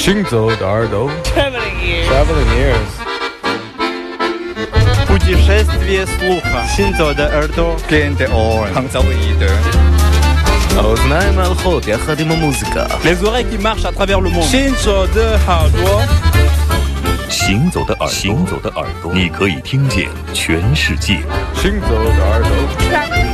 行走的耳朵。Traveling ears. Путешествие слуха. 行走的耳朵。Gain the ear. 创。звонит. 行走的耳朵。行走的耳朵。行走的耳朵。你可以听见全世界。行走的耳朵。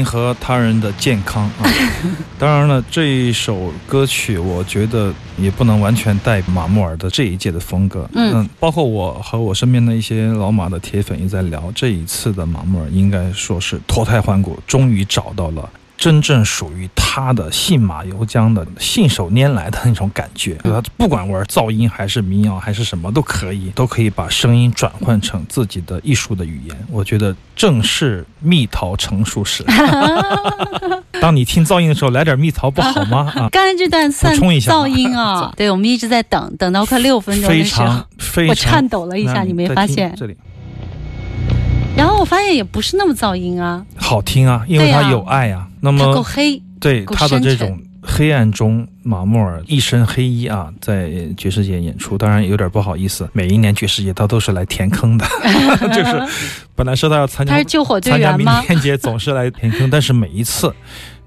您和他人的健康啊。当然了，这一首歌曲我觉得也不能完全带马木尔的这一届的风格。嗯包括我和我身边的一些老马的铁粉也在聊，这一次的马木尔应该说是脱胎换骨，终于找到了。真正属于他的信马由缰的、信手拈来的那种感觉，就他不管玩噪音还是民谣还是什么都可以，都可以把声音转换成自己的艺术的语言。我觉得正是蜜桃成熟时。当你听噪音的时候，来点蜜桃不好吗？啊，刚才这段算噪音啊，对，我们一直在等，等到快六分钟非的时候常，非常，我颤抖了一下，那你没发现？这里然后我发现也不是那么噪音啊，好听啊，因为它有爱啊。那么够黑，对他的这种黑暗中，马穆尔一身黑衣啊，在爵士节演出，当然有点不好意思，每一年爵士节他都是来填坑的，就是本来说他要参加 他是救火队参加明员吗？天节，总是来填坑，但是每一次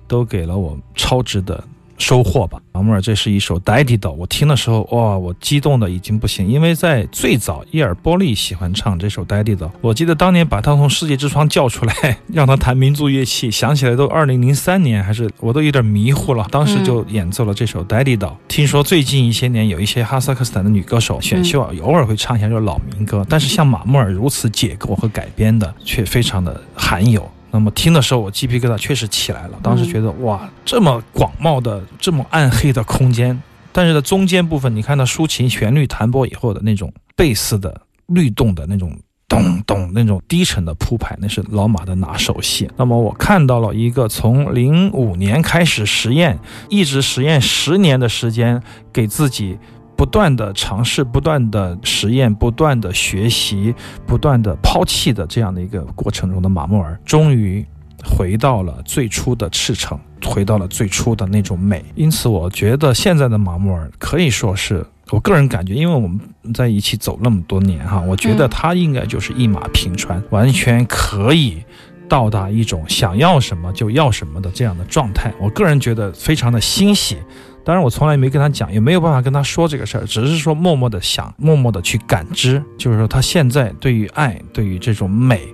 都给了我超值的。收获吧，马穆尔，这是一首《Daddy 的》，我听的时候，哇，我激动的已经不行，因为在最早，伊尔波利喜欢唱这首《Daddy 的》，我记得当年把他从世界之窗叫出来，让他弹民族乐器，想起来都二零零三年，还是我都有点迷糊了，当时就演奏了这首《Daddy 的》。听说最近一些年有一些哈萨克斯坦的女歌手选秀啊，偶尔会唱一下这老民歌，但是像马穆尔如此解构和改编的，却非常的罕有。那么听的时候，我鸡皮疙瘩确实起来了。当时觉得哇，这么广袤的、这么暗黑的空间，但是在中间部分，你看到抒情旋律弹拨以后的那种贝斯的律动的那种咚咚那种低沉的铺排，那是老马的拿手戏。那么我看到了一个从零五年开始实验，一直实验十年的时间，给自己。不断的尝试，不断的实验，不断的学习，不断的抛弃的这样的一个过程中的马穆尔，终于回到了最初的赤诚，回到了最初的那种美。因此，我觉得现在的马穆尔可以说是我个人感觉，因为我们在一起走那么多年哈，我觉得他应该就是一马平川，完全可以。到达一种想要什么就要什么的这样的状态，我个人觉得非常的欣喜。当然，我从来没跟他讲，也没有办法跟他说这个事儿，只是说默默的想，默默的去感知，就是说他现在对于爱，对于这种美，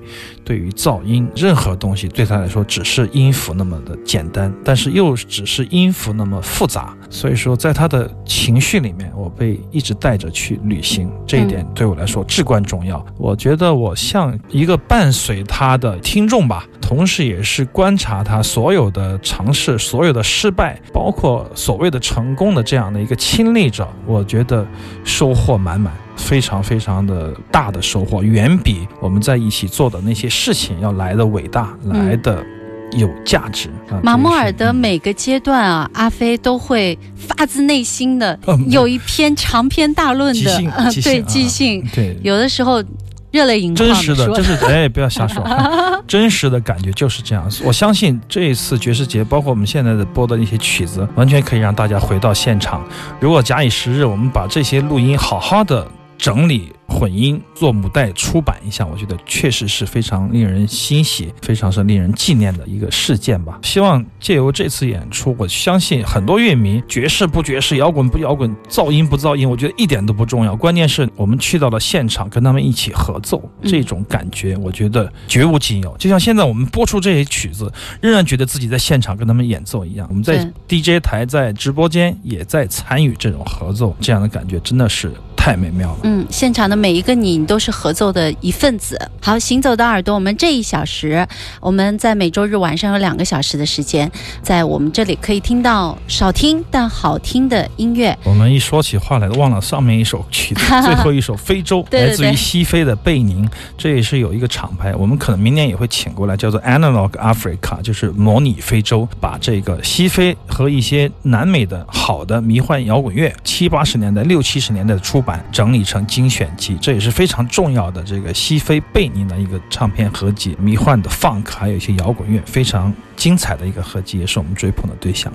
对于噪音，任何东西对他来说只是音符那么的简单，但是又只是音符那么复杂。所以说，在他的情绪里面，我被一直带着去旅行，这一点对我来说至关重要。我觉得我像一个伴随他的听众吧，同时也是观察他所有的尝试、所有的失败，包括所谓的成功的这样的一个亲历者。我觉得收获满满。非常非常的大的收获，远比我们在一起做的那些事情要来的伟大，来的有价值。啊马穆尔的每个阶段啊，阿飞都会发自内心的嗯 有一篇长篇大论即的对即兴啊即兴，对有的时候热泪盈眶真实的，说真是哎，不要瞎说，真实的感觉就是这样。我相信这一次爵士节，包括我们现在的播的那些曲子，完全可以让大家回到现场。如果假以时日，我们把这些录音好好的整理。混音做母带出版一下，我觉得确实是非常令人欣喜，非常是令人纪念的一个事件吧。希望借由这次演出，我相信很多乐迷，爵士不爵士，摇滚不摇滚，噪音不噪音，我觉得一点都不重要。关键是我们去到了现场，跟他们一起合奏，这种感觉，我觉得绝无仅有。就像现在我们播出这些曲子，仍然觉得自己在现场跟他们演奏一样。我们在 DJ 台、在直播间也在参与这种合奏，这样的感觉真的是太美妙了。嗯，现场的每一个你，你都是合奏的一份子。好，行走的耳朵，我们这一小时，我们在每周日晚上有两个小时的时间，在我们这里可以听到少听但好听的音乐。我们一说起话来，忘了上面一首曲子，最后一首《非洲》，对对对来自于西非的贝宁，这也是有一个厂牌，我们可能明年也会请过来，叫做 Analog Africa，就是模拟非洲，把这个西非和一些南美的好的迷幻摇滚乐，七八十年代、六七十年代的出整理成精选集，这也是非常重要的这个西非贝宁的一个唱片合集，迷幻的 funk，还有一些摇滚乐，非常精彩的一个合集，也是我们追捧的对象。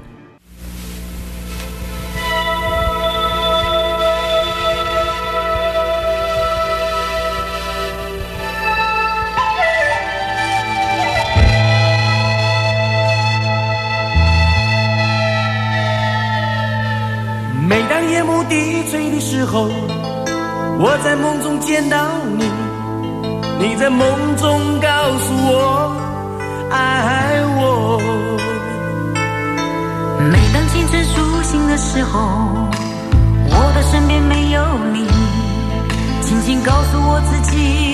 候，我的身边没有你，轻轻告诉我自己，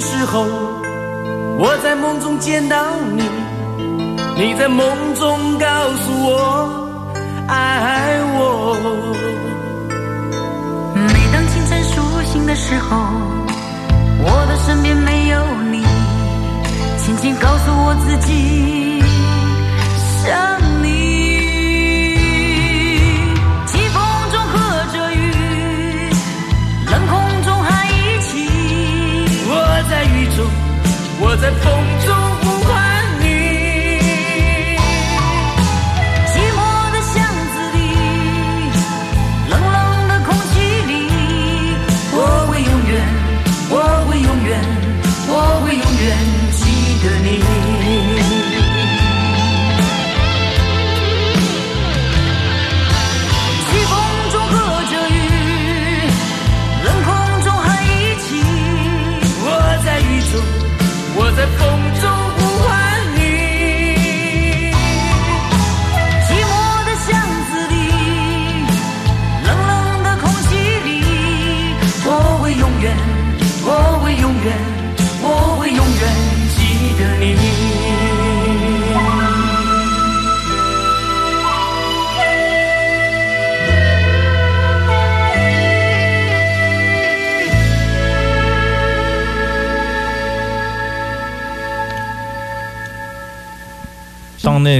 时候，我在梦中见到你，你在梦中告诉我爱我。每当清晨苏醒的时候，我的身边没有你，轻轻告诉我自己，想我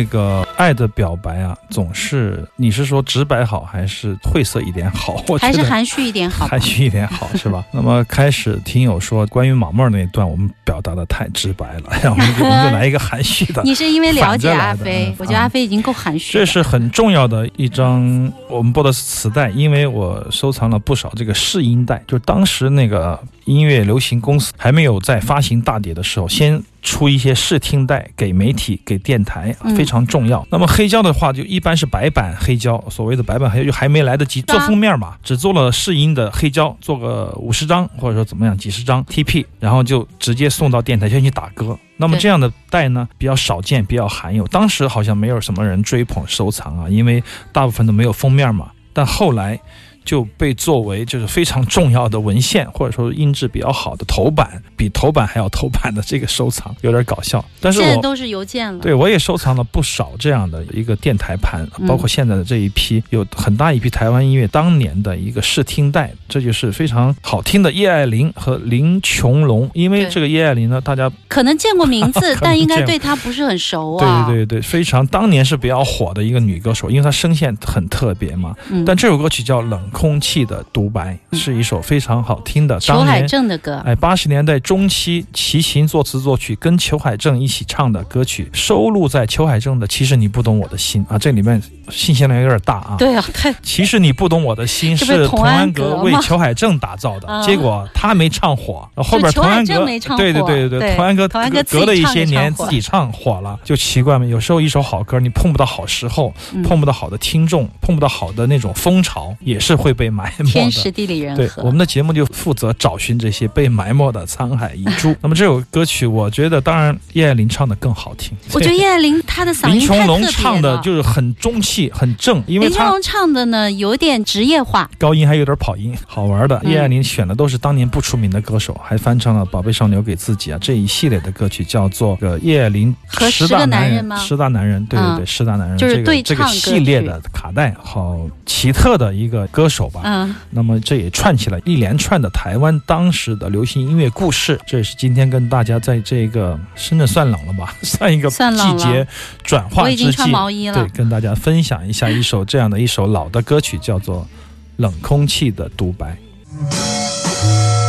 那个爱的表白啊，总是你是说直白好，还是晦涩一点好？我还是含蓄一点好含。蓄一点好是吧？那么开始听友说关于马妹儿那一段，我们表达的太直白了，然 后我们就我们就来一个含蓄的。你是因为了解阿飞嗯，我觉得阿飞已经够含蓄了。这是很重要的一张我们播的磁带，因为我收藏了不少这个试音带，就当时那个音乐流行公司还没有在发行大碟的时候，先出一些试听带给媒体、给电台，嗯非常重要。那么黑胶的话，就一般是白板黑胶，所谓的白板黑胶就还没来得及做封面嘛，只做了试音的黑胶，做个五十张或者说怎么样几十张 TP，然后就直接送到电台先去打歌。那么这样的带呢，比较少见，比较罕有。当时好像没有什么人追捧收藏啊，因为大部分都没有封面嘛。但后来就被作为就是非常重要的文献，或者说音质比较好的头版，比头版还要头版的这个收藏，有点搞笑。但是我现在都是邮件了。对我也收藏了不少这样的一个电台盘，嗯包括现在的这一批，有很大一批台湾音乐当年的一个试听带，这就是非常好听的叶爱玲和林琼龙。因为这个叶爱玲呢，大家可能见过名字，但应该对她不是很熟。对对对，非常当年是比较火的一个女歌手，因为她声线很特别嘛。嗯但这首歌曲叫《冷空气的独白》，是一首非常好听的。裘海当年正的歌，哎，八十年代中期，齐秦作词作曲，跟裘海正一起唱的歌曲，收录在裘海正的《其实你不懂我的心》啊，这里面信息量有点大啊。对啊，太其实你不懂我的心是是童童安安格为裘海正打造的，啊结果他没唱火，后边童安格对对对对对童安格隔隔了一些年自己唱火了，就奇怪嘛。有时候一首好歌你碰不到好时候，嗯碰不到好的听众，碰不到好的那种风潮，也是会被埋没天。时地利人和对，和。我们的节目就负责找寻这些被埋没的沧海遗珠。那么这首歌曲，我觉得当然叶爱玲唱的更好听。我觉得叶爱玲她的嗓音林琼龙。唱的就是很中气、很正，因为林琼龙唱的呢有点职业化，高音还有点跑音，好玩的。嗯叶爱玲选的都是当年不出名的歌手，还翻唱了《宝贝上留给自己》啊这一系列的歌曲，叫做《个叶爱玲和十大男人人吗十大男人，对对对，嗯十大男人，就是这个这个系列的卡带，好奇特的一个歌手吧。嗯，那么这也串起了一连串的台湾当时的流行音乐故事。这也是今天跟大家在这个深圳算冷了吧，算一个季节转化之际，我已经穿毛衣了对，跟大家分享一下一首这样的一首老的歌曲，叫做《冷空气的独白》。「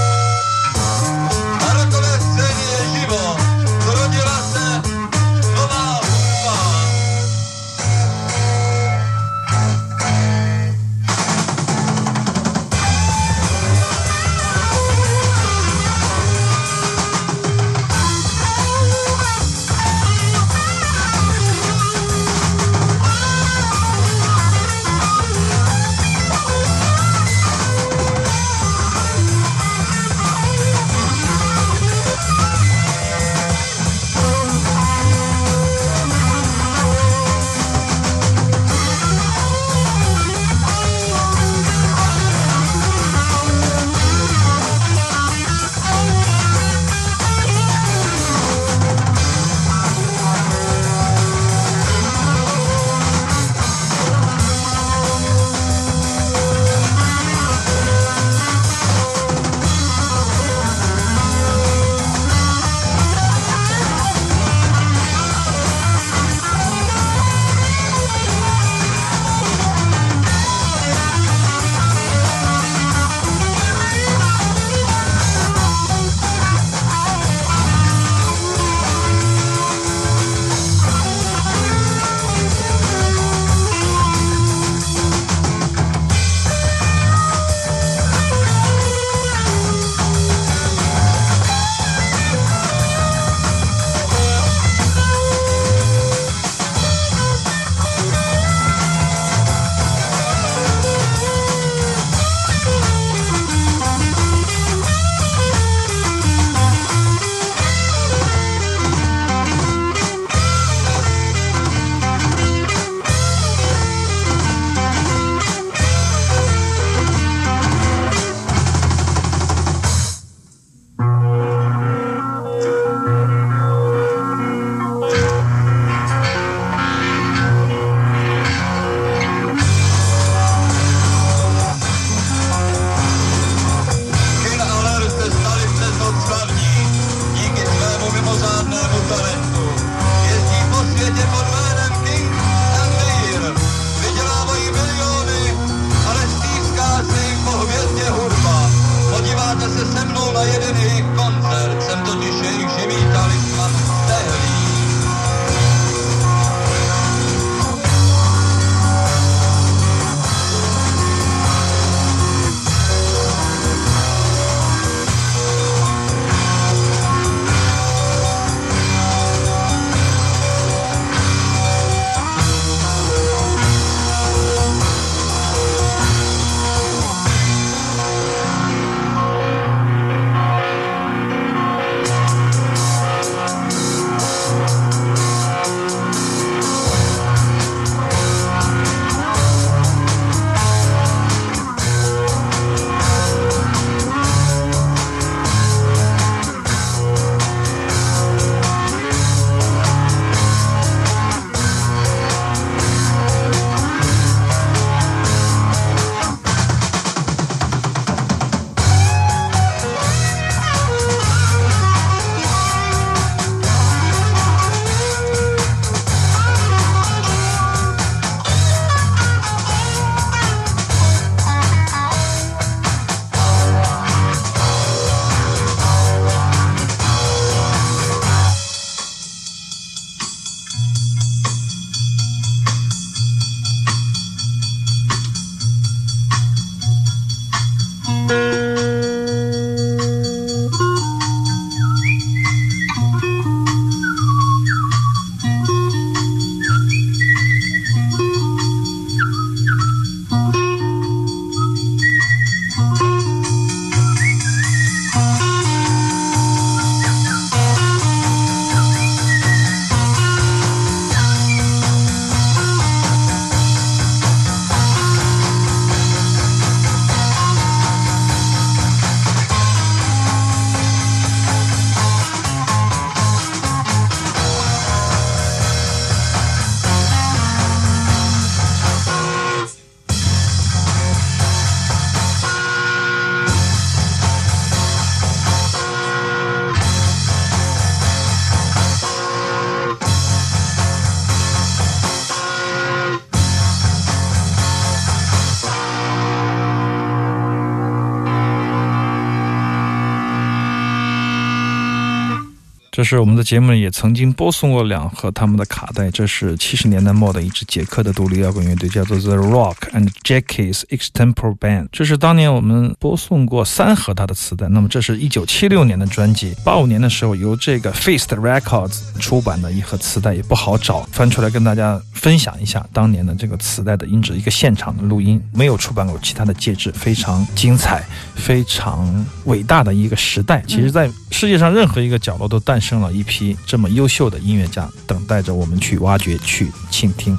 这是我们的节目也曾经播送过两盒他们的卡带，这是七十年代末的一支捷克的独立摇滚乐队，叫做 The Rock and Jackies Extempore Band。这是当年我们播送过三盒他的磁带。那么这是一九七六年的专辑，八五年的时候由这个 Feast Records 出版的一盒磁带，也不好找，翻出来跟大家分享一下当年的这个磁带的音质，一个现场的录音，没有出版过其他的介质，非常精彩，非常伟大的一个时代。其实，在世界上任何一个角落都诞生了一批这么优秀的音乐家，等待着我们去挖掘、去倾听。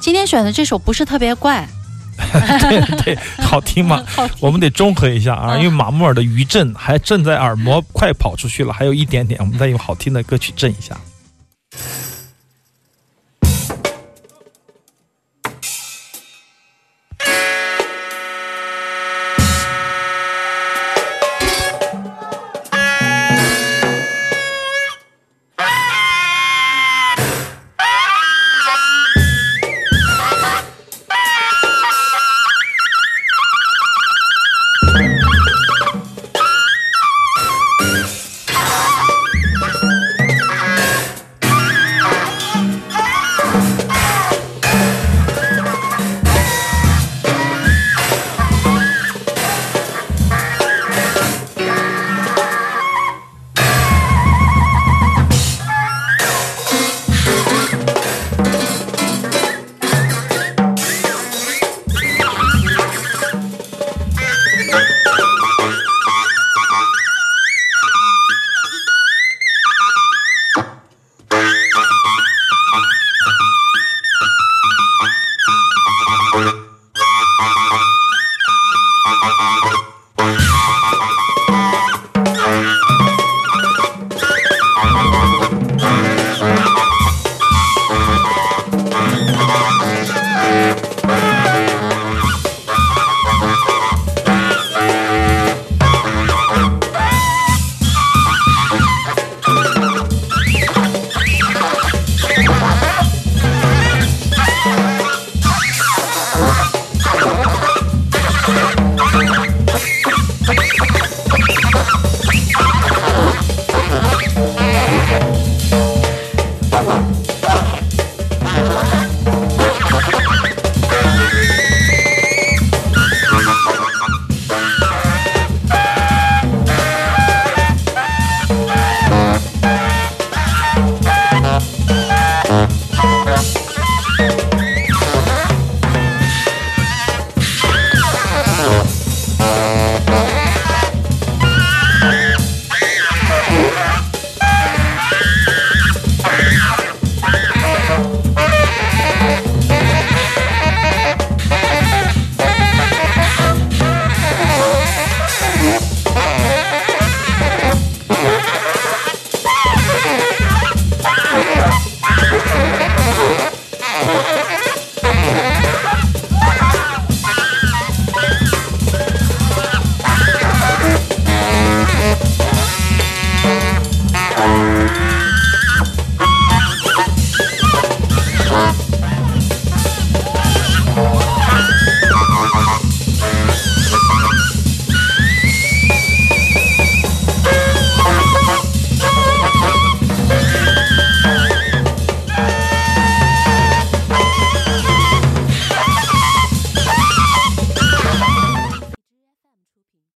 今天选的这首不是特别怪，对对，好听吗？我们得中和一下啊，嗯因为马木尔的余震还震在耳膜快跑出去了，还有一点点，我们再用好听的歌曲震一下。